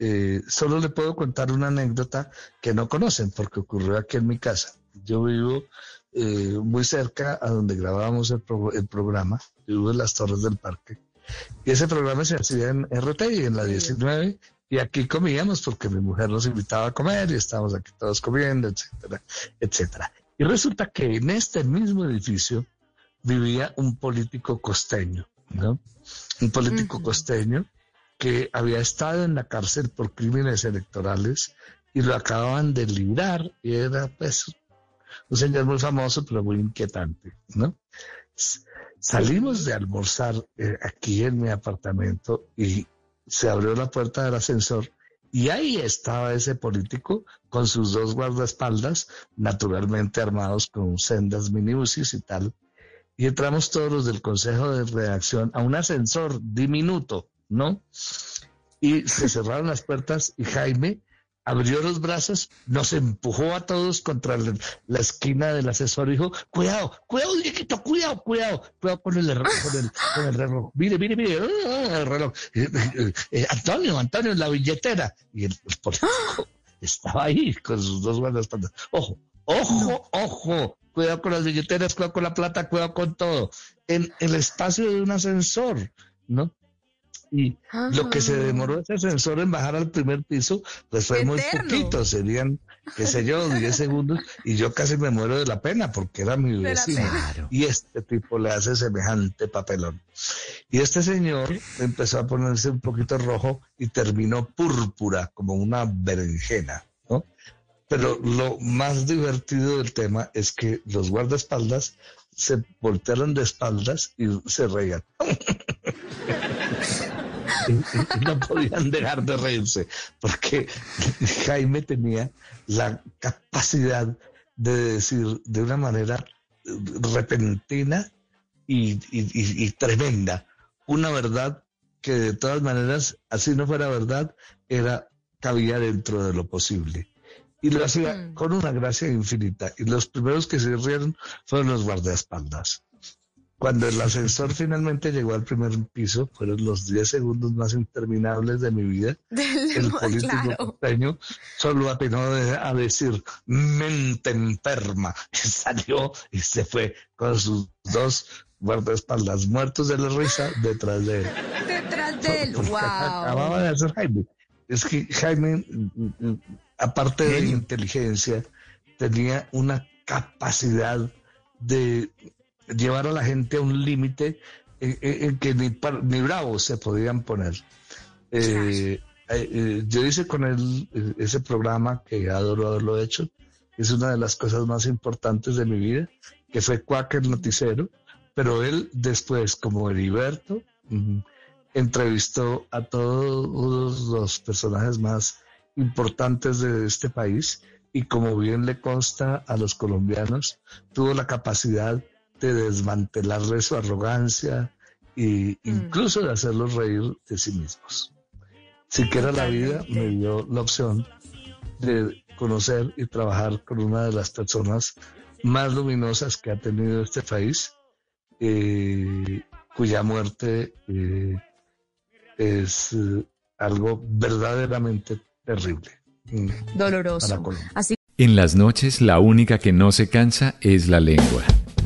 Eh, solo le puedo contar una anécdota que no conocen porque ocurrió aquí en mi casa. Yo vivo eh, muy cerca a donde grabábamos el, pro- el programa. Vivo en las Torres del Parque. Y ese programa se hacía en RTI, en la 19, y aquí comíamos porque mi mujer nos invitaba a comer y estábamos aquí todos comiendo, etcétera, etcétera. Y resulta que en este mismo edificio vivía un político costeño, ¿no? Un político costeño que había estado en la cárcel por crímenes electorales y lo acababan de librar y era pues un señor muy famoso pero muy inquietante, ¿no? Salimos de almorzar eh, aquí en mi apartamento y se abrió la puerta del ascensor y ahí estaba ese político con sus dos guardaespaldas, naturalmente armados con sendas minibuses y tal. Y entramos todos los del consejo de redacción a un ascensor diminuto, ¿no? Y se cerraron las puertas y Jaime abrió los brazos, nos empujó a todos contra la, la esquina del ascensor y dijo, cuidado, cuidado, Dieguito, cuidado, cuidado, cuidado con el, reloj, con el, con el reloj. Mire, mire, mire, el reloj. Eh, eh, eh, Antonio, Antonio, la billetera. Y el, el político estaba ahí con sus dos guardaespaldas. Ojo, ojo, ojo, cuidado con las billeteras, cuidado con la plata, cuidado con todo. En el espacio de un ascensor, ¿no? Y lo que se demoró ese ascensor en bajar al primer piso, pues fue muy poquito, serían, qué sé yo, 10 segundos, y yo casi me muero de la pena porque era mi vecino. Claro. Y este tipo le hace semejante papelón. Y este señor empezó a ponerse un poquito rojo y terminó púrpura, como una berenjena, ¿no? Pero lo más divertido del tema es que los guardaespaldas se voltearon de espaldas y se reían. no podían dejar de reírse, porque Jaime tenía la capacidad de decir de una manera eh, repentina y, y- y- y tremenda una verdad que de todas maneras, así no fuera verdad, era cabía dentro de lo posible. Y lo hacía Mm. con una gracia infinita. Y los primeros que se rieron fueron los guardaespaldas. Cuando el ascensor finalmente llegó al primer piso, fueron los 10 segundos más interminables de mi vida. El político claro. costeño solo atinó a decir mente enferma. Y salió y se fue con sus dos guardaespaldas muertos de la risa detrás de él. Detrás de él. Porque Wow. Acababa de hacer Jaime. Es que Jaime, aparte de inteligencia, tenía una capacidad de llevar a la gente a un límite en, en- en que ni, ni bravos se podían poner. Eh, eh, eh, yo hice con él ese programa que adoro haberlo hecho. Es una de las cosas más importantes de mi vida, que fue Quaker Noticero. Pero él después, como Heriberto, entrevistó a todos los personajes más importantes de este país y como bien le consta a los colombianos, tuvo la capacidad de desmantelarle su arrogancia e incluso de hacerlos reír de sí mismos. Siquiera la vida me dio la opción de conocer y trabajar con una de las personas más luminosas que ha tenido este país, eh, cuya muerte eh, es eh, algo verdaderamente terrible mm, para Doloroso. Así En las noches la única que no se cansa es la lengua.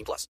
18 plus.